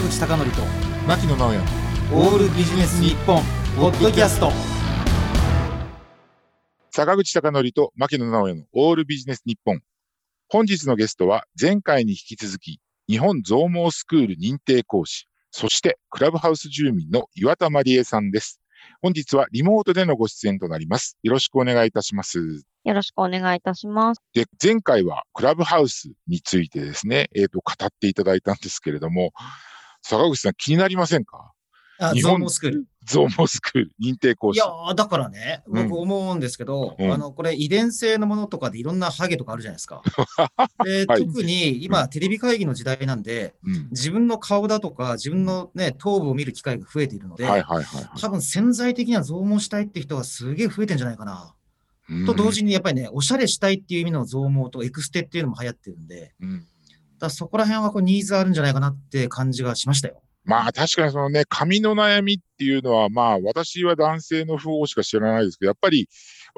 坂口孝則と牧野直哉。オールビジネス日本ポッドキャスト。坂口孝則と牧野直哉のオールビジネス日本。本日のゲストは前回に引き続き日本増毛スクール認定講師そしてクラブハウス住民の岩田まりえさんです。本日はリモートでのご出演となります。よろしくお願いいたします。よろしくお願いいたします。で、前回はクラブハウスについてですね、えっ、と、語っていただいたんですけれども、坂口さん気になりませんか？あ日本ゾーモスクール。増毛スクール。認定講師。いや。ーだからねうん。僕思うんですけど、うん。あのこれ遺伝性のものとかでいろんなハゲとかあるじゃないですか。で、はい。特に今テレビ会議の時代なんでうん。自分の顔だとか自分のね頭部を見る機会が増えているので、はいはいはいはい。多分潜在的には増毛したいって人がすげえ増えてんじゃないかな、と同時にやっぱりねおしゃれしたいっていう意味の増毛とエクステっていうのも流行ってるんでうん、うんだそこら辺はこうニーズあるんじゃないかなって感じがしましたよ。まあ確かにそのね、髪の悩みっていうのは、まあ私は男性の不法しか知らないですけど、やっぱり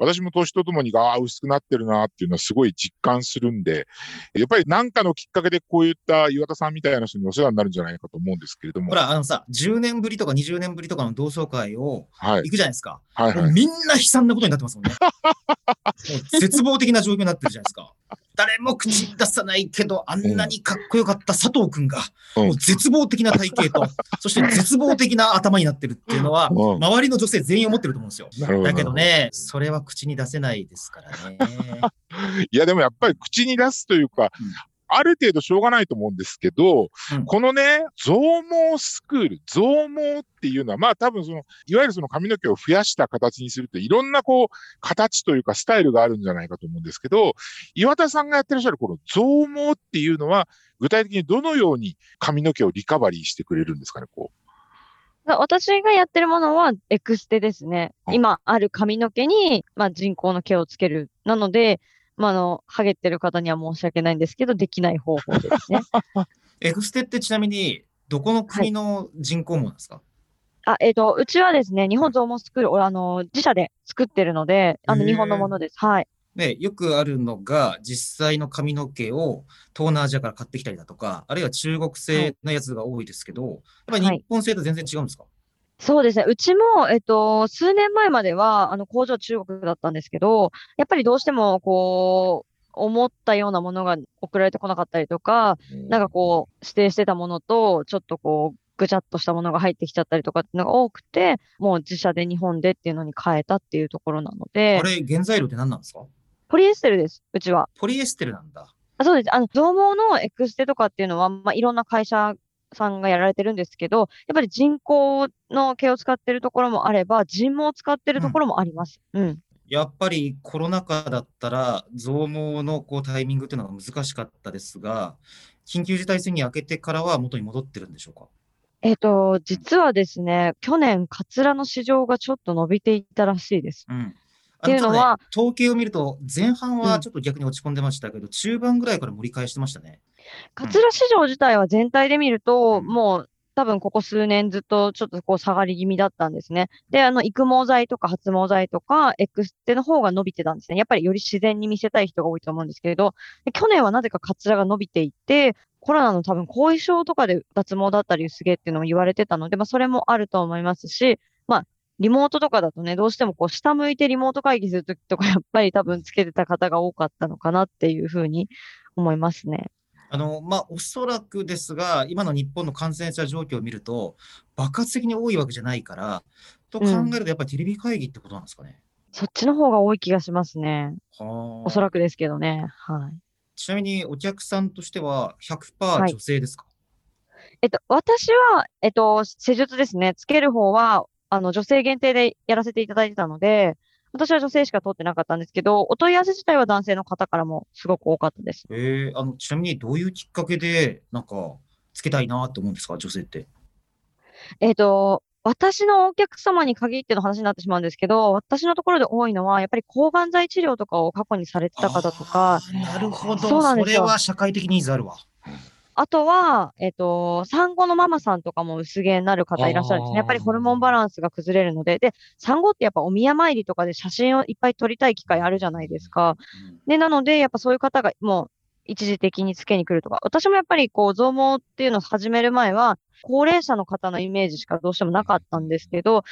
私も年とともに、ああ、薄くなってるなっていうのはすごい実感するんで、やっぱり何かのきっかけでこういった岩田さんみたいな人にお世話になるんじゃないかと思うんですけれども。ほら、あのさ、10年ぶりとか20年ぶりとかの同窓会をはい。行くじゃないですか。はいはい。もうみんな悲惨なことになってますもんね。もう絶望的な状況になってるじゃないですか。誰も口に出さないけど、あんなにかっこよかった佐藤くんが、うんもう絶望的な体型と、そして絶望的な頭になってるっていうのは、うん周りの女性全員思ってると思うんですよ。だけどね、それは口に出せないですからね。いや、でもやっぱり口に出すというか、ある程度しょうがないと思うんですけど、うん。このね、増毛スクール、増毛っていうのは、まあ多分その、いわゆるその髪の毛を増やした形にするって、いろんなこう、形というかスタイルがあるんじゃないかと思うんですけど、岩田さんがやってらっしゃるこの増毛っていうのは、具体的にどのように髪の毛をリカバリーしてくれるんですかね、こだ私がやってるものはエクステですね。うん今ある髪の毛に、まあ、人工の毛をつける。なので、まあ、あの、ハゲてる方には申し訳ないんですけど、できない方法ですね。エクステってちなみに、どこの国の人工毛なんですか、あ、えっ、と、うちはですね、日本増毛スクール、俺あの、自社で作ってるので、あの、日本のものです。はい。で、よくあるのが、実際の髪の毛を東南アジアから買ってきたりだとか、あるいは中国製のやつが多いですけど、やっぱりはい日本製と全然違うんですか、そうですね。うちも、えっと、数年前までは、あの、工場中国だったんですけど、やっぱりどうしても、こう、思ったようなものが送られてこなかったりとか、う。なんかこう、指定してたものと、ちょっとこう、ぐちゃっとしたものが入ってきちゃったりとかっていうのが多くて、もう自社で日本でっていうのに変えたっていうところなので。あ、れ、原材料って何なんですか？ポリエステルです、うちは。ポリエステルなんだ。あそうです。あの、増毛のエクステとかっていうのは、まあ、いろんな会社さんがやられてるんですけど、やっぱり人工の毛を使ってるところもあれば、人毛を使ってるところもあります。うん。やっぱりコロナ禍だったら、増毛のこうタイミングっていうのが難しかったですが、緊急事態宣言明けてからは元に戻ってるんでしょうか？えっと、実はですね、去年、カツラの市場がちょっと伸びていったらしいです。うん。っていうのはあただね統計を見ると、前半はちょっと逆に落ち込んでましたけど、中盤ぐらいから盛り返してましたね。カツラ市場自体は全体で見ると、うんもう多分ここ数年ずっとちょっとこう下がり気味だったんですね。で、あの、育毛剤とか発毛剤とか、エクステの方が伸びてたんですね。やっぱりより自然に見せたい人が多いと思うんですけれど、で去年はなぜかカツラが伸びていて、コロナの多分後遺症とかで脱毛だったり薄毛っていうのも言われてたので、まあそれもあると思いますし、まあリモートとかだとね、どうしてもこう下向いてリモート会議するときとかやっぱり多分つけてた方が多かったのかなっていうふうに思いますね。あの、まあ、おそらくですが、今の日本の感染者状況を見ると、爆発的に多いわけじゃないから、と考えると、やっぱりテレビ会議ってことなんですかね。そっちの方が多い気がしますね。はあおそらくですけどね。はい。ちなみに、お客さんとしては100%はい女性ですか、えっと、私は、えっと、施術ですね。つける方は、あの、女性限定でやらせていただいてたので、私は女性しか通ってなかったんですけど、お問い合わせ自体は男性の方からもすごく多かったです。えーあの、ちなみに、どういうきっかけで、なんか、つけたいなって思うんですか、女性って。えっと、私のお客様に限っての話になってしまうんですけど、私のところで多いのは、やっぱり抗がん剤治療とかを過去にされてた方とか、なるほど。そうなんですよれは社会的ニーズあるわ。あとは、えっと、産後のママさんとかも薄毛になる方いらっしゃるんですね。やっぱりホルモンバランスが崩れるので、で、産後ってやっぱお宮参りとかで写真をいっぱい撮りたい機会あるじゃないですか。で、なので、やっぱそういう方がもう一時的につけに来るとか。私もやっぱりこう、増毛っていうのを始める前は、高齢者の方のイメージしかどうしてもなかったんですけど、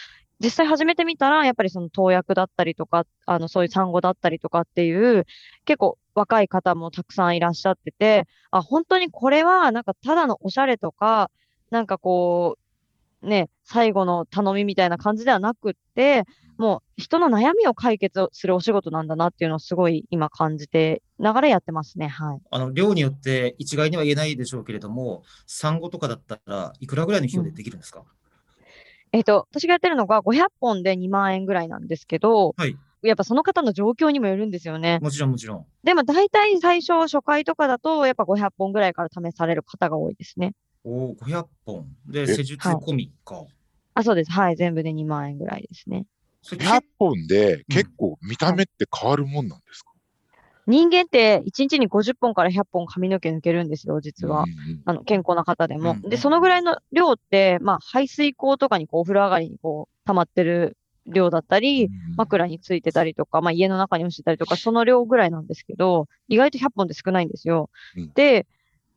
実際始めてみたら、やっぱりその投薬だったりとか、あの、そういう産後だったりとかっていう、結構若い方もたくさんいらっしゃってて、あ、本当にこれは、なんかただのおしゃれとか、なんかこう、ね、最後の頼みみたいな感じではなくって、もう人の悩みを解決するお仕事なんだなっていうのをすごい今感じてながらやってますね。はい。あの、量によって一概には言えないでしょうけれども、産後とかだったらいくらぐらいの費用でできるんですか、うん、えっ、と、私がやってるのが500本で2万円ぐらいなんですけど、はい。やっぱその方の状況にもよるんですよね。もちろんもちろん。でも大体最初初回とかだと、やっぱ500本ぐらいから試される方が多いですね。おお、500本。で、施術込みか、はい。あ、そうです。はい。全部で2万円ぐらいですね。100本で結構見た目って変わるもんなんですか、うん、人間って1日に50本から100本髪の毛抜けるんですよ、実は。あの健康な方でも。で、そのぐらいの量って、まあ、排水口とかにこうお風呂上がりにこう溜まってる量だったり、枕についてたりとか、まあ、家の中に落ちてたりとか、その量ぐらいなんですけど、意外と100本って少ないんですよ。で、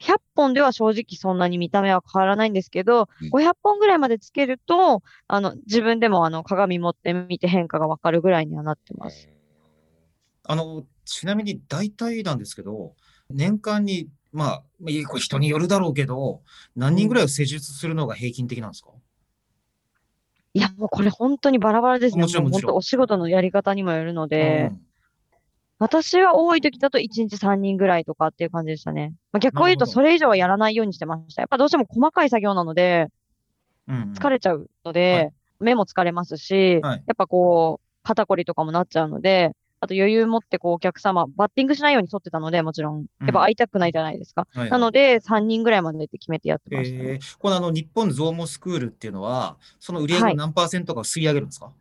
100本では正直そんなに見た目は変わらないんですけど、うん、500本ぐらいまでつけると、あの、自分でもあの、鏡持ってみて変化がわかるぐらいにはなってます。あの、ちなみに大体なんですけど、年間に、まあ、人によるだろうけど、何人ぐらいを施術するのが平均的なんですか、いや、もうこれ本当にバラバラですね。もちろんもちろん。本当お仕事のやり方にもよるので、うん私は多い時だと1日3人ぐらいとかっていう感じでしたね。まあ、逆を言うとそれ以上はやらないようにしてました。やっぱどうしても細かい作業なので、疲れちゃうので、はい、目も疲れますし、はい、やっぱこう、肩こりとかもなっちゃうので、あと余裕持ってこうお客様、バッティングしないように沿ってたので、もちろん、やっぱ会いたくないじゃないですか。うんはいはい、なので、3人ぐらいまでって決めてやってました、ね、えー、このあの日本ゾーモスクールっていうのは、その売り上げの何パーセントかを吸い上げるんですか、はい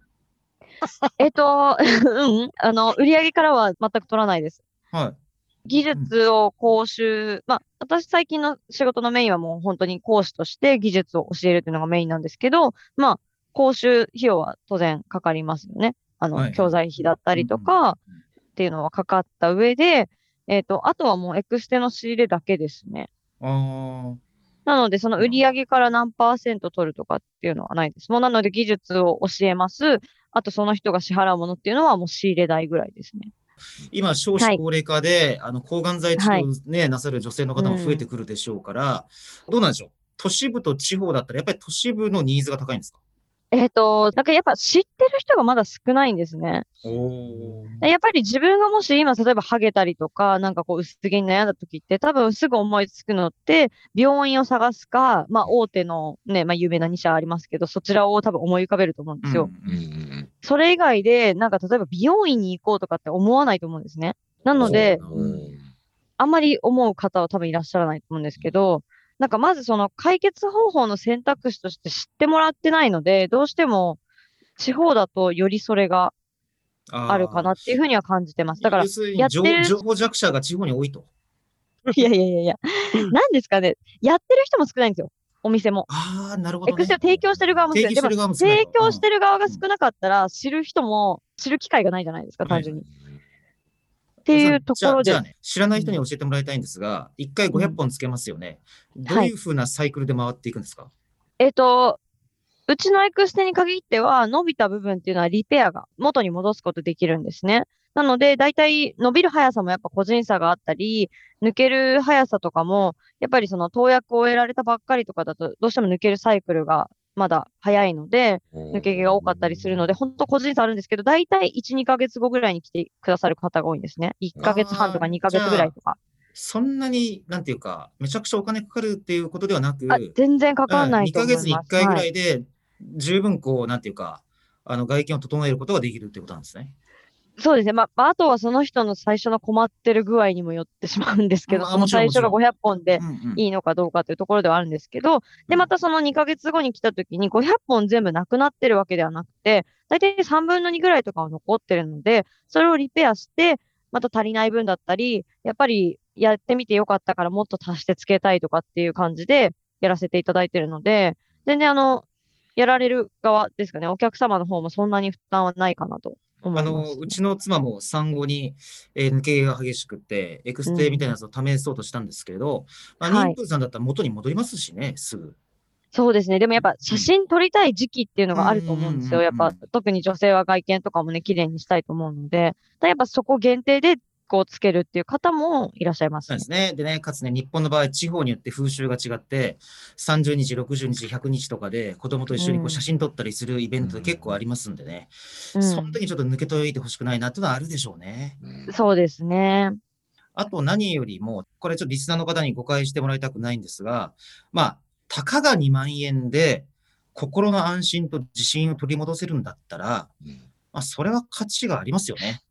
えっと、うん、あの、売上からは全く取らないです。はい。技術を講習、まあ、私最近の仕事のメインはもう本当に講師として技術を教えるっていうのがメインなんですけど、まあ、講習費用は当然かかりますよね。あの、はい、教材費だったりとかっていうのはかかった上で、えっ、と、あとはもうエクステの仕入れだけですね。あなので、その売上から何パーセント取るとかっていうのはないです。もうなので技術を教えます。あとその人が支払うものっていうのはもう仕入れ代ぐらいですね。今、少子高齢化で、はい、あの抗がん剤治療ね、はい、なさる女性の方も増えてくるでしょうから、うん、どうなんでしょう？都市部と地方だったら、やっぱり都市部のニーズが高いんですか？えっ、ー、と、だからやっぱ知ってる人がまだ少ないんですね。やっぱり自分がもし今、例えばハゲたりとか、なんかこう薄毛に悩んだ時って、多分すぐ思いつくのって、病院を探すか、まあ大手のね、まあ有名な2社ありますけど、そちらを多分思い浮かべると思うんですよ。それ以外で、なんか例えば美容院に行こうとかって思わないと思うんですね。なので、あんまり思う方は多分いらっしゃらないと思うんですけど、なんかまずその解決方法の選択肢として知ってもらってないので、どうしても地方だとよりそれがあるかなっていうふうには感じてます。だから、やってる。情報弱者が地方に多いと。いやいやいやいや、なんですかね。やってる人も少ないんですよ。お店も。ああ、なるほど、ね、エクセル提供してる側も少ない。でも、提供してる側が少なかったら、知る人も知る機会がないじゃないですか、単純に。はいっていうところで。じゃあね、知らない人に教えてもらいたいんですが、1回500本つけますよね。うん、どういうふうなサイクルで回っていくんですか、はい、えっ、ー、と、うちのエクステに限っては、伸びた部分っていうのはリペアが元に戻すことできるんですね。なので、大体伸びる速さもやっぱ個人差があったり、抜ける速さとかも、やっぱりその投薬を終えられたばっかりとかだと、どうしても抜けるサイクルがまだ早いので、抜け毛が多かったりするので、本当個人差あるんですけど、大体1、2ヶ月後ぐらいに来てくださる方が多いんですね。1ヶ月半とか2ヶ月ぐらいとか。そんなに、なんていうか、めちゃくちゃお金かかるっていうことではなく、全然かからないと思います。2ヶ月に1回ぐらいで、十分こう、なんていうか、あの外見を整えることができるっていうことなんですね。そうですね。まあ、あとはその人の最初の困ってる具合にもよってしまうんですけど、その最初が500本でいいのかどうかというところではあるんですけど、で、またその2ヶ月後に来た時に500本全部なくなってるわけではなくて、大体3分の2ぐらいとかは残ってるので、それをリペアして、また足りない分だったり、やっぱりやってみてよかったからもっと足してつけたいとかっていう感じでやらせていただいてるので、全然あの、やられる側ですかね、お客様の方もそんなに負担はないかなとあ思います。の、うちの妻も産後に、えー抜け毛が激しくって、エクステみたいなやつを試そうとしたんですけれど、まあ、はい妊婦さんだったら元に戻りますしね、すぐ。そうですね。でもやっぱ写真撮りたい時期っていうのがあると思うんですよ。うんうんうんうんやっぱ特に女性は外見とかもね、綺麗にしたいと思うので、やっぱそこ限定でこうつけるっていう方もいらっしゃいますねそうで。すね。でね、かつね、日本の場合、地方によって風習が違って、30日、60日、100日とかで子供と一緒にこううん写真撮ったりするイベント結構ありますんでね、うんその時にちょっと抜けといてほしくないなっていうのはあるでしょうね。そうですね。あと何よりも、これちょっとリスナーの方に誤解してもらいたくないんですが、まあ、たかが2万円で心の安心と自信を取り戻せるんだったら、まあ、それは価値がありますよね。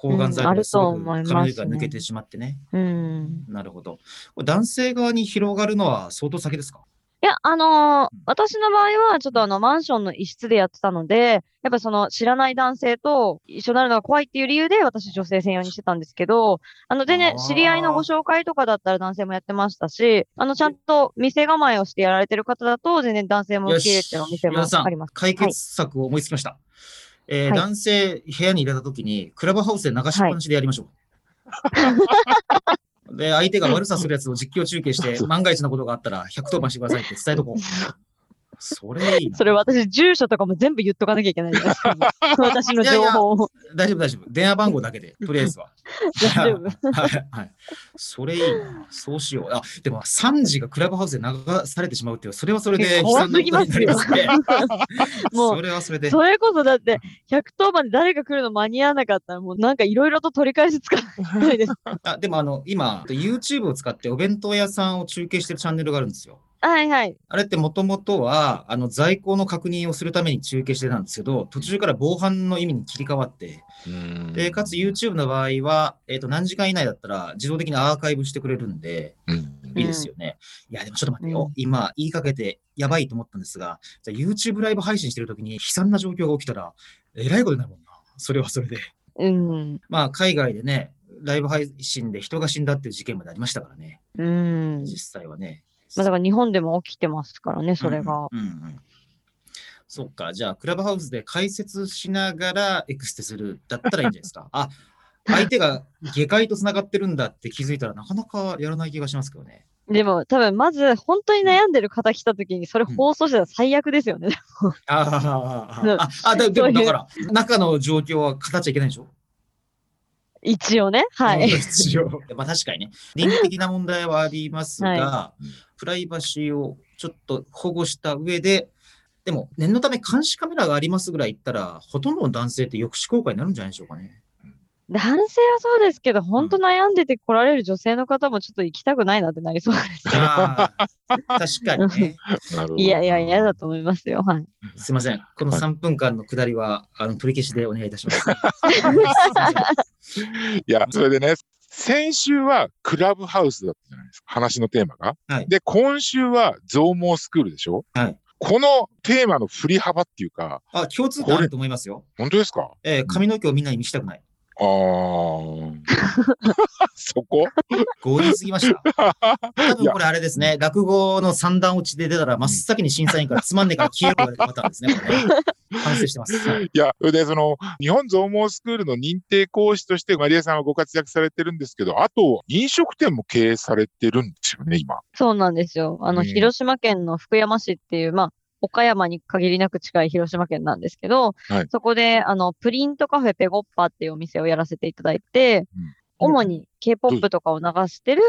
抗がん剤うんあるととかす髪の毛が抜けてしまってね。うん。なるほど。男性側に広がるのは相当先ですか？いや、あのー私の場合は、ちょっとあの、マンションの一室でやってたので、やっぱその、知らない男性と一緒になるのが怖いっていう理由で、私女性専用にしてたんですけど、あの、全然あー知り合いのご紹介とかだったら男性もやってましたし、あの、ちゃんと店構えをしてやられてる方だと、全然男性も受け入れてるお店もあります。解決策を思いつきました。えーはい男性部屋に入れたときに、クラブハウスで流しっぱなしでやりましょう。で、相手が悪さするやつを実況中継して、万が一のことがあったら110番してくださいって伝えとこう。それいいな。それ私、住所とかも全部言っとかなきゃいけないで。私の情報を。大丈夫、大丈夫。電話番号だけで、とりあえずは。大丈夫。はい、はい。それいいな。そうしよう。あ、でも3時がクラブハウスで流されてしまうっていう、それはそれで悲怖惨なことになりますね。もうそれはそれで。それこそだって、110番で誰が来るの間に合わなかったら、もうなんかいろいろと取り返しつかないです。あでもあの、今、YouTube を使ってお弁当屋さんを中継してるチャンネルがあるんですよ。はいはい。あれってもともとは、あの、在庫の確認をするために中継してたんですけど、途中から防犯の意味に切り替わって、で、かつ YouTube の場合は、えっ、と、何時間以内だったら自動的にアーカイブしてくれるんで、いいですよね。いや、でもちょっと待ってよ。うん今、言いかけてやばいと思ったんですが、じゃあ YouTube ライブ配信してるときに悲惨な状況が起きたら、えらいことになるもんな。それはそれで。うん。まあ、海外でね、ライブ配信で人が死んだっていう事件までありましたからね。うん。実際はね。まあ、だから日本でも起きてますからね、それが。うんうんうんそっか、じゃあ、クラブハウスで解説しながらエクステするだったらいいんじゃないですか。あ、相手が下界と繋がってるんだって気づいたらなかなかやらない気がしますけどね。でも、多分まず、本当に悩んでる方来た時に、それ放送したら最悪ですよね。あ あ、ああ、だでもだから、中の状況は語っちゃいけないでしょ？一応ね。はい。一応。まあ確かにね、倫理的な問題はありますが、はプライバシーをちょっと保護した上で、でも念のため監視カメラがありますぐらい言ったら、ほとんどの男性って抑止効果になるんじゃないでしょうかね。男性はそうですけど、本当悩んでて来られる女性の方もちょっと行きたくないなってなりそうです確かにね。なるほど。いやいや、嫌だと思いますよ。はい。すいません。この3分間の下りは、あの取り消しでお願いいたします。いや、それでね、先週はクラブハウスだったじゃないですか。話のテーマが。はいで、今週は増毛スクールでしょはい。このテーマの振り幅っていうか、あ、共通点あると思いますよ。本当ですか？えー髪の毛をみんなに見せたくない。あー。そこ？強引すぎました。多分これあれですね、落語の三段落ちで出たら真っ先に審査員からつまんねえから消えろ言われたパターンですね。これね 反省してます。はいいや、それで、その、日本増毛スクールの認定講師としてマリアさんはご活躍されてるんですけど、あと、飲食店も経営されてるんですよね、今。そうなんですよ。あの、うん広島県の福山市っていう、まあ、岡山に限りなく近い広島県なんですけど、はい。そこで、あの、プリントカフェペゴッパっていうお店をやらせていただいて、主に K-POP とかを流してる、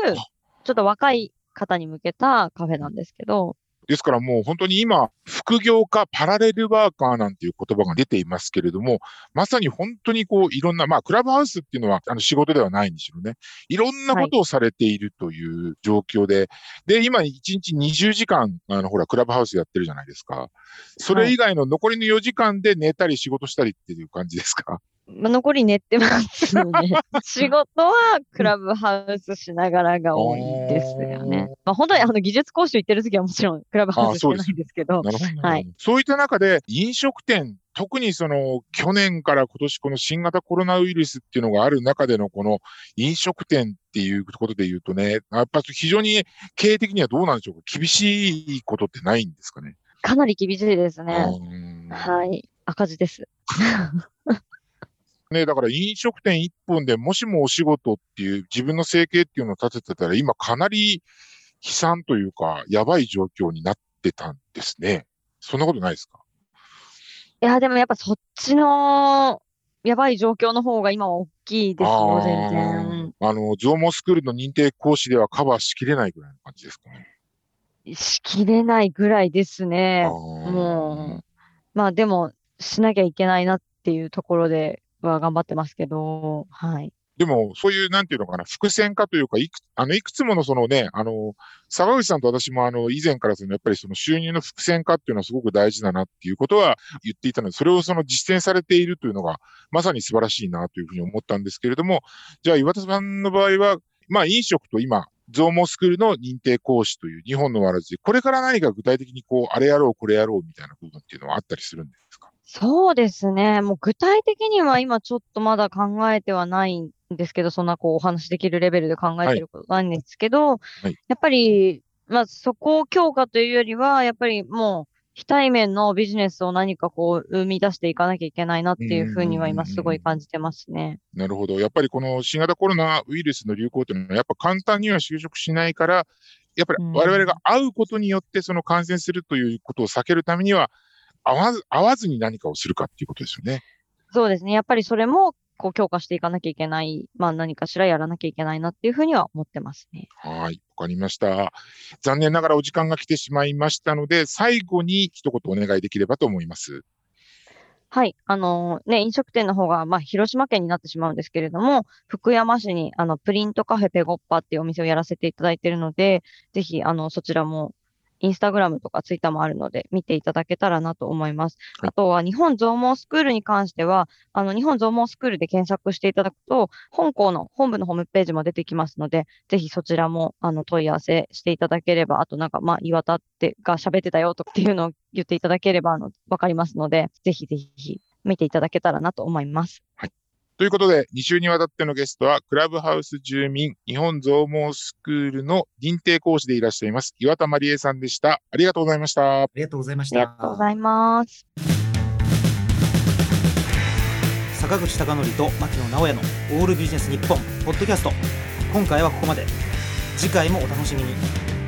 ちょっと若い方に向けたカフェなんですけど、ですからもう本当に今、副業家、パラレルワーカーなんていう言葉が出ていますけれども、まさに本当にこういろんな、まあクラブハウスっていうのはあの仕事ではないんでしょうね。いろんなことをされているという状況で、で、今1日20時間、あのほら、クラブハウスやってるじゃないですか。それ以外の残りの4時間で寝たり仕事したりっていう感じですか？まあ、残り寝てますので、仕事はクラブハウスしながらが多いですよね。まあ、本当にあの技術講習行ってる時はもちろんクラブハウスしてないんですけど。はいそういった中で飲食店、特にその去年から今年この新型コロナウイルスっていうのがある中でのこの飲食店っていうことで言うとね、やっぱ非常に経営的にはどうなんでしょうか？厳しいことってないんですかね？かなり厳しいですね。うんはい。赤字です。ね、だから飲食店一本でもしもお仕事っていう自分の生計っていうのを立ててたら今かなり悲惨というか、やばい状況になってたんですね。そんなことないですか？いや、でもやっぱそっちのやばい状況の方が今は大きいですよ、全然。あの、ゾーモスクールの認定講師ではカバーしきれないぐらいの感じですかね。しきれないぐらいですね。もう、まあでも、しなきゃいけないなっていうところでは頑張ってますけど、はい。でも、そういう、なんていうのかな、伏線化というか、いく、あの、いくつものそのね、あの、坂口さんと私もあの、以前からその、やっぱりその収入の伏線化っていうのはすごく大事だなっていうことは言っていたので、それをその実践されているというのが、まさに素晴らしいなというふうに思ったんですけれども、じゃあ岩田さんの場合は、まあ、飲食と今、ゾーモスクールの認定講師という日本のわらずで、これから何か具体的にこう、あれやろう、これやろうみたいな部分っていうのはあったりするんですそうですね。もう具体的には今ちょっとまだ考えてはないんですけど、そんなこうお話できるレベルで考えてることないんですけど、はいはい、やっぱり、まあそこを強化というよりは、やっぱりもう非対面のビジネスを何かこう生み出していかなきゃいけないなっていうふうには今すごい感じてますね。なるほど。やっぱりこの新型コロナウイルスの流行というのはやっぱ簡単には就職しないから、やっぱり我々が会うことによってその感染するということを避けるためには、会わず、会わずに何かをするかっていうことですよね。そうですね。やっぱりそれも、こう、強化していかなきゃいけない。まあ、何かしらやらなきゃいけないなっていうふうには思ってますね。はい。わかりました。残念ながらお時間が来てしまいましたので、最後に一言お願いできればと思います。はい。あのー、ね、飲食店の方が、まあ、広島県になってしまうんですけれども、福山市に、あの、プリントカフェペゴッパっていうお店をやらせていただいているので、ぜひ、あの、そちらもインスタグラムとかツイッターもあるので、見ていただけたらなと思います。はい、あとは、日本増毛スクールに関しては、あの、日本増毛スクールで検索していただくと、本校の本部のホームページも出てきますので、ぜひそちらも、あの、問い合わせしていただければ、あとなんか、まあ、岩田ってが喋ってたよとかっていうのを言っていただければ、あの、わかりますので、ぜひぜひ見ていただけたらなと思います。はい。ということで、2週にわたってのゲストは、クラブハウス住民日本増毛スクールの認定講師でいらっしゃいます、岩田まりえさんでした。ありがとうございました。ありがとうございました。ありがとうございます。坂口孝則と牧野直哉のオールビジネス日本ポッドキャスト。今回はここまで。次回もお楽しみに。